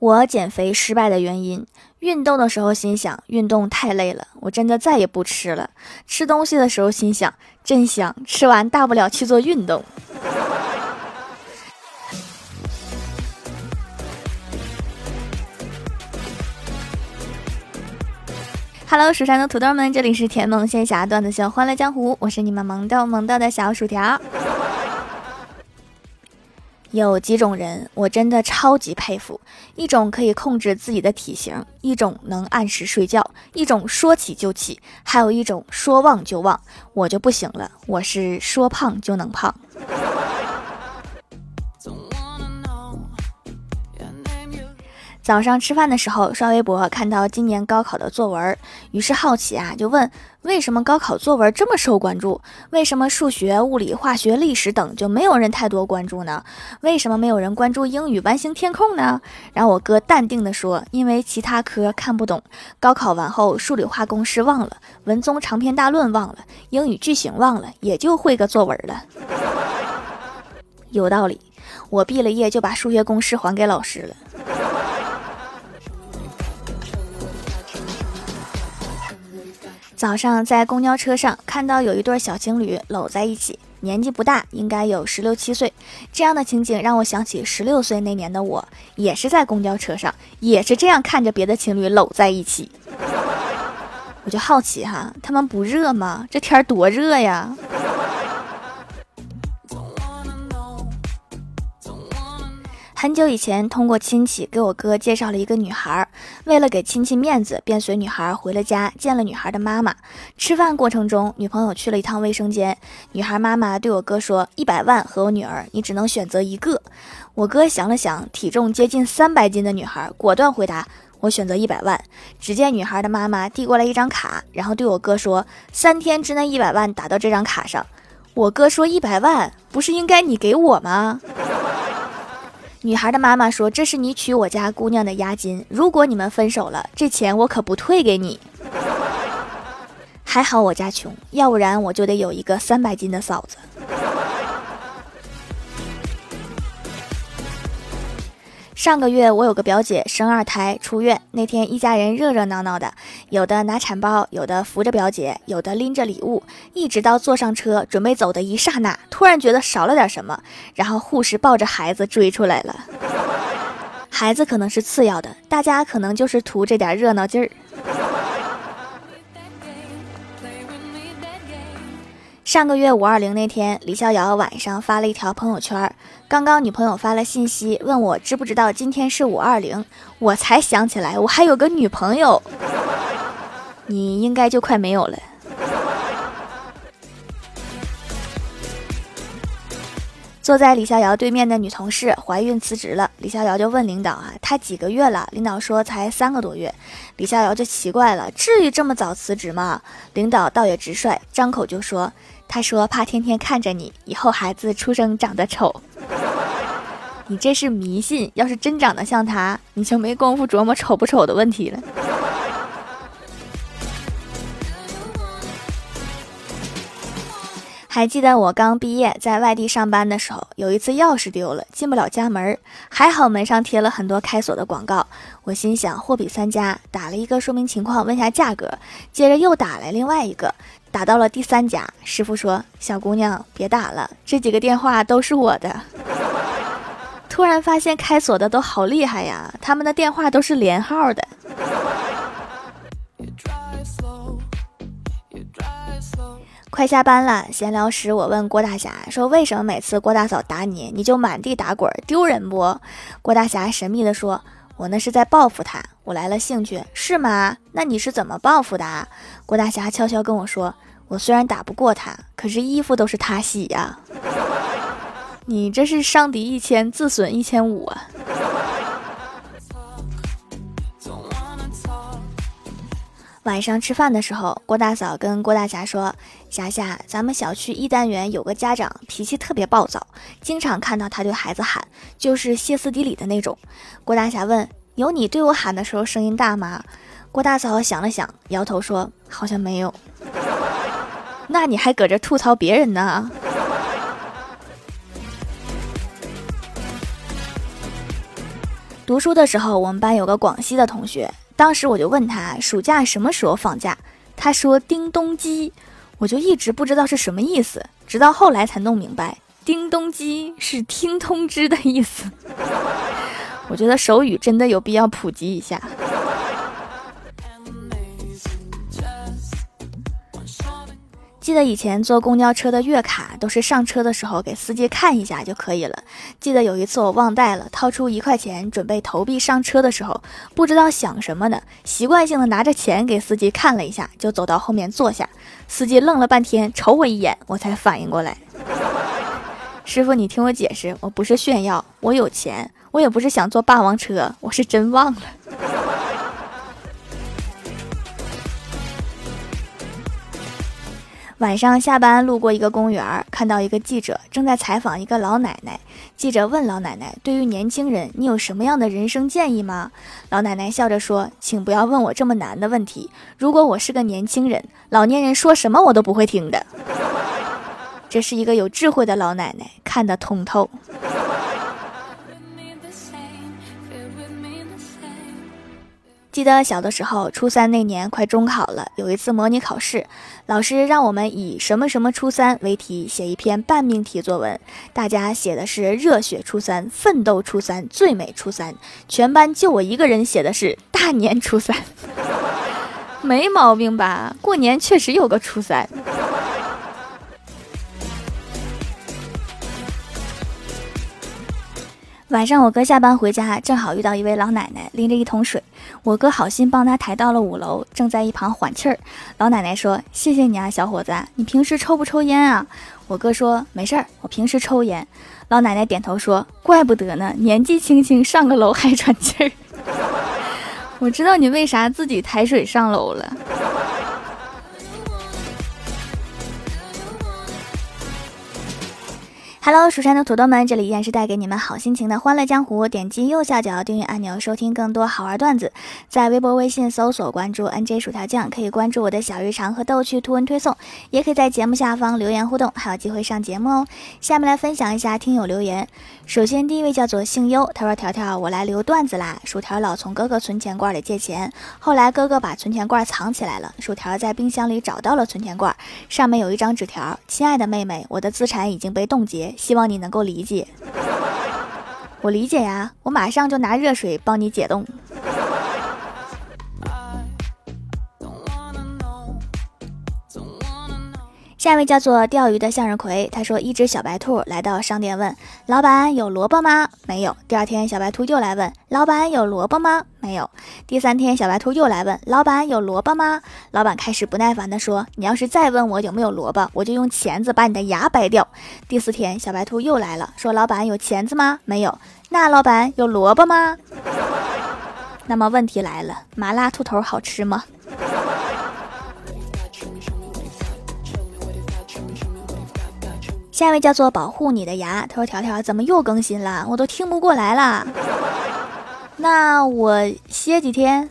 我减肥失败的原因：运动的时候心想运动太累了，我真的再也不吃了；吃东西的时候心想真香，吃完大不了去做运动。Hello，蜀山的土豆们，这里是甜萌仙侠段子秀欢乐江湖，我是你们萌豆萌豆的小薯条。有几种人，我真的超级佩服：一种可以控制自己的体型，一种能按时睡觉，一种说起就起，还有一种说忘就忘。我就不行了，我是说胖就能胖。早上吃饭的时候刷微博，看到今年高考的作文，于是好奇啊，就问为什么高考作文这么受关注？为什么数学、物理、化学、历史等就没有人太多关注呢？为什么没有人关注英语完形填空呢？然后我哥淡定的说，因为其他科看不懂，高考完后数理化公式忘了，文综长篇大论忘了，英语句型忘了，也就会个作文了。有道理，我毕了业就把数学公式还给老师了。早上在公交车上看到有一对小情侣搂在一起，年纪不大，应该有十六七岁。这样的情景让我想起十六岁那年的我，也是在公交车上，也是这样看着别的情侣搂在一起。我就好奇哈，他们不热吗？这天多热呀！很久以前，通过亲戚给我哥介绍了一个女孩，为了给亲戚面子，便随女孩回了家，见了女孩的妈妈。吃饭过程中，女朋友去了一趟卫生间，女孩妈妈对我哥说：“一百万和我女儿，你只能选择一个。”我哥想了想，体重接近三百斤的女孩，果断回答：“我选择一百万。”只见女孩的妈妈递过来一张卡，然后对我哥说：“三天之内一百万打到这张卡上。”我哥说：“一百万不是应该你给我吗？”女孩的妈妈说：“这是你娶我家姑娘的押金，如果你们分手了，这钱我可不退给你。”还好我家穷，要不然我就得有一个三百斤的嫂子。上个月我有个表姐生二胎出院，那天一家人热热闹闹的，有的拿产包，有的扶着表姐，有的拎着礼物，一直到坐上车准备走的一刹那，突然觉得少了点什么，然后护士抱着孩子追出来了。孩子可能是次要的，大家可能就是图这点热闹劲儿。上个月五二零那天，李逍遥晚上发了一条朋友圈，刚刚女朋友发了信息问我知不知道今天是五二零，我才想起来我还有个女朋友，你应该就快没有了。坐在李逍遥对面的女同事怀孕辞职了，李逍遥就问领导啊，她几个月了？领导说才三个多月。李逍遥就奇怪了，至于这么早辞职吗？领导倒也直率，张口就说。他说：“怕天天看着你，以后孩子出生长得丑。你这是迷信，要是真长得像他，你就没工夫琢磨丑不丑的问题了。”还记得我刚毕业在外地上班的时候，有一次钥匙丢了，进不了家门，还好门上贴了很多开锁的广告。我心想货比三家，打了一个说明情况，问下价格，接着又打来另外一个。打到了第三家，师傅说：“小姑娘，别打了，这几个电话都是我的。”突然发现开锁的都好厉害呀，他们的电话都是连号的。快下班了，闲聊时我问郭大侠说：“为什么每次郭大嫂打你，你就满地打滚，丢人不？”郭大侠神秘的说：“我那是在报复他。”我来了兴趣，是吗？那你是怎么报复的？郭大侠悄悄跟我说：“我虽然打不过他，可是衣服都是他洗呀。”你这是伤敌一千，自损一千五啊！晚上吃饭的时候，郭大嫂跟郭大侠说：“霞霞，咱们小区一单元有个家长脾气特别暴躁，经常看到他对孩子喊，就是歇斯底里的那种。”郭大侠问。有你对我喊的时候声音大吗？郭大嫂想了想，摇头说：“好像没有。”那你还搁这吐槽别人呢？读书的时候，我们班有个广西的同学，当时我就问他暑假什么时候放假，他说叮咚鸡，我就一直不知道是什么意思，直到后来才弄明白，叮咚鸡是听通知的意思。我觉得手语真的有必要普及一下。记得以前坐公交车的月卡都是上车的时候给司机看一下就可以了。记得有一次我忘带了，掏出一块钱准备投币上车的时候，不知道想什么呢，习惯性的拿着钱给司机看了一下，就走到后面坐下。司机愣了半天，瞅我一眼，我才反应过来。师傅，你听我解释，我不是炫耀，我有钱，我也不是想坐霸王车，我是真忘了。晚上下班路过一个公园，看到一个记者正在采访一个老奶奶。记者问老奶奶：“对于年轻人，你有什么样的人生建议吗？”老奶奶笑着说：“请不要问我这么难的问题。如果我是个年轻人，老年人说什么我都不会听的。”这是一个有智慧的老奶奶，看得通透。记得小的时候，初三那年快中考了，有一次模拟考试，老师让我们以“什么什么初三”为题写一篇半命题作文。大家写的是“热血初三”“奋斗初三”“最美初三”，全班就我一个人写的是“大年初三”。没毛病吧？过年确实有个初三。晚上，我哥下班回家，正好遇到一位老奶奶拎着一桶水。我哥好心帮她抬到了五楼，正在一旁缓气儿。老奶奶说：“谢谢你啊，小伙子，你平时抽不抽烟啊？”我哥说：“没事儿，我平时抽烟。”老奶奶点头说：“怪不得呢，年纪轻轻上个楼还喘气儿。我知道你为啥自己抬水上楼了。” Hello，蜀山的土豆们，这里依然是带给你们好心情的欢乐江湖。点击右下角订阅按钮，收听更多好玩段子。在微博、微信搜索关注 NJ 薯条酱，可以关注我的小日常和逗趣图文推送，也可以在节目下方留言互动，还有机会上节目哦。下面来分享一下听友留言。首先，第一位叫做姓优，他说：“条条，我来留段子啦。薯条老从哥哥存钱罐里借钱，后来哥哥把存钱罐藏起来了，薯条在冰箱里找到了存钱罐，上面有一张纸条：亲爱的妹妹，我的资产已经被冻结。”希望你能够理解，我理解呀，我马上就拿热水帮你解冻。下一位叫做钓鱼的向日葵，他说：一只小白兔来到商店，问老板有萝卜吗？没有。第二天，小白兔又来问老板有萝卜吗？没有。第三天，小白兔又来问老板有萝卜吗？老板开始不耐烦地说：你要是再问我有没有萝卜，我就用钳子把你的牙掰掉。第四天，小白兔又来了，说老板有钳子吗？没有。那老板有萝卜吗？那么问题来了，麻辣兔头好吃吗？下一位叫做保护你的牙，他说：“条条怎么又更新了？我都听不过来了。那我歇几天。”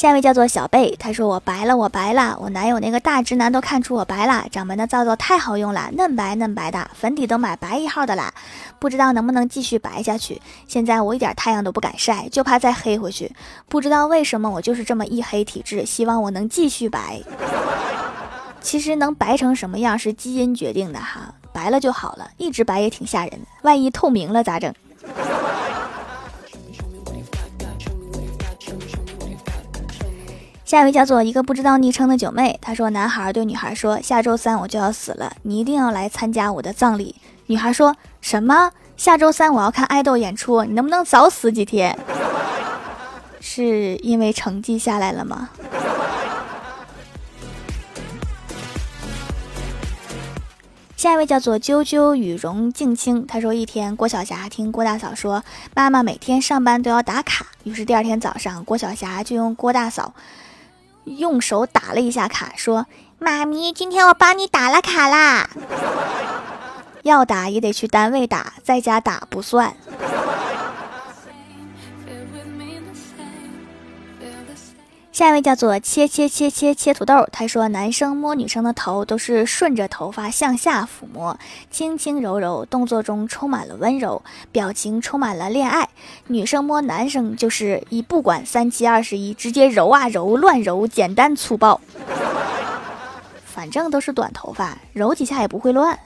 下一位叫做小贝，他说：“我白了，我白了，我男友那个大直男都看出我白了。掌门的皂皂太好用了，嫩白嫩白的，粉底都买白一号的啦。不知道能不能继续白下去。现在我一点太阳都不敢晒，就怕再黑回去。不知道为什么我就是这么一黑体质，希望我能继续白。其实能白成什么样是基因决定的哈，白了就好了，一直白也挺吓人的，万一透明了咋整？”下一位叫做一个不知道昵称的九妹，她说：“男孩对女孩说，下周三我就要死了，你一定要来参加我的葬礼。”女孩说什么？下周三我要看爱豆演出，你能不能早死几天？是因为成绩下来了吗？下一位叫做啾啾羽绒静清，他说：“一天，郭晓霞听郭大嫂说，妈妈每天上班都要打卡，于是第二天早上，郭晓霞就用郭大嫂。”用手打了一下卡，说：“妈咪，今天我帮你打了卡啦。要打也得去单位打，在家打不算。”下一位叫做切切切切切土豆，他说男生摸女生的头都是顺着头发向下抚摸，轻轻柔柔，动作中充满了温柔，表情充满了恋爱；女生摸男生就是一不管三七二十一，直接揉啊揉，乱揉，简单粗暴。反正都是短头发，揉几下也不会乱。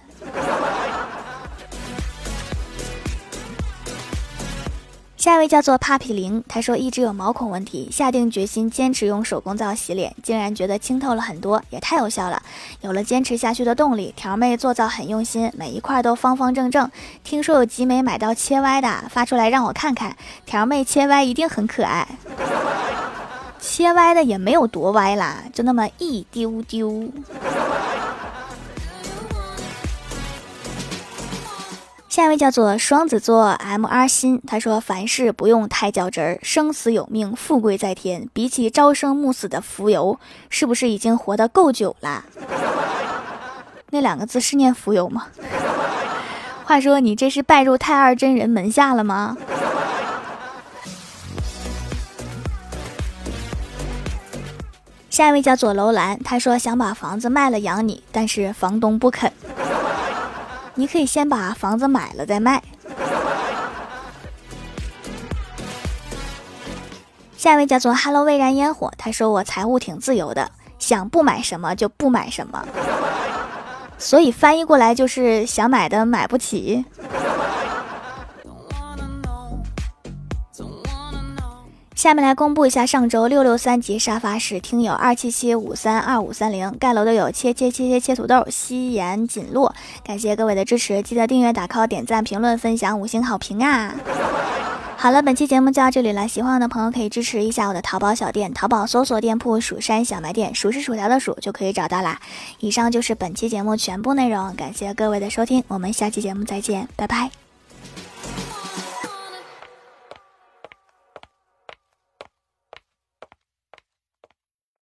下一位叫做帕皮玲，他说一直有毛孔问题，下定决心坚持用手工皂洗脸，竟然觉得清透了很多，也太有效了。有了坚持下去的动力，条妹做皂很用心，每一块都方方正正。听说有集美买到切歪的，发出来让我看看。条妹切歪一定很可爱，切歪的也没有多歪啦，就那么一丢丢。下一位叫做双子座 M R 心，他说凡事不用太较真儿，生死有命，富贵在天。比起朝生暮死的浮游，是不是已经活得够久了？那两个字是念浮游吗？话说你这是拜入太二真人门下了吗？下一位叫做楼兰，他说想把房子卖了养你，但是房东不肯。你可以先把房子买了再卖。下一位叫做 “Hello 未燃烟火”，他说我财务挺自由的，想不买什么就不买什么，所以翻译过来就是想买的买不起。下面来公布一下上周六六三级沙发是听友二七七五三二五三零盖楼的有切切切切切土豆夕颜锦落，感谢各位的支持，记得订阅打 call 点赞评论分享五星好评啊！好了，本期节目就到这里了，喜欢我的朋友可以支持一下我的淘宝小店，淘宝搜索店铺蜀山小卖店，数是薯条的数就可以找到啦。以上就是本期节目全部内容，感谢各位的收听，我们下期节目再见，拜拜。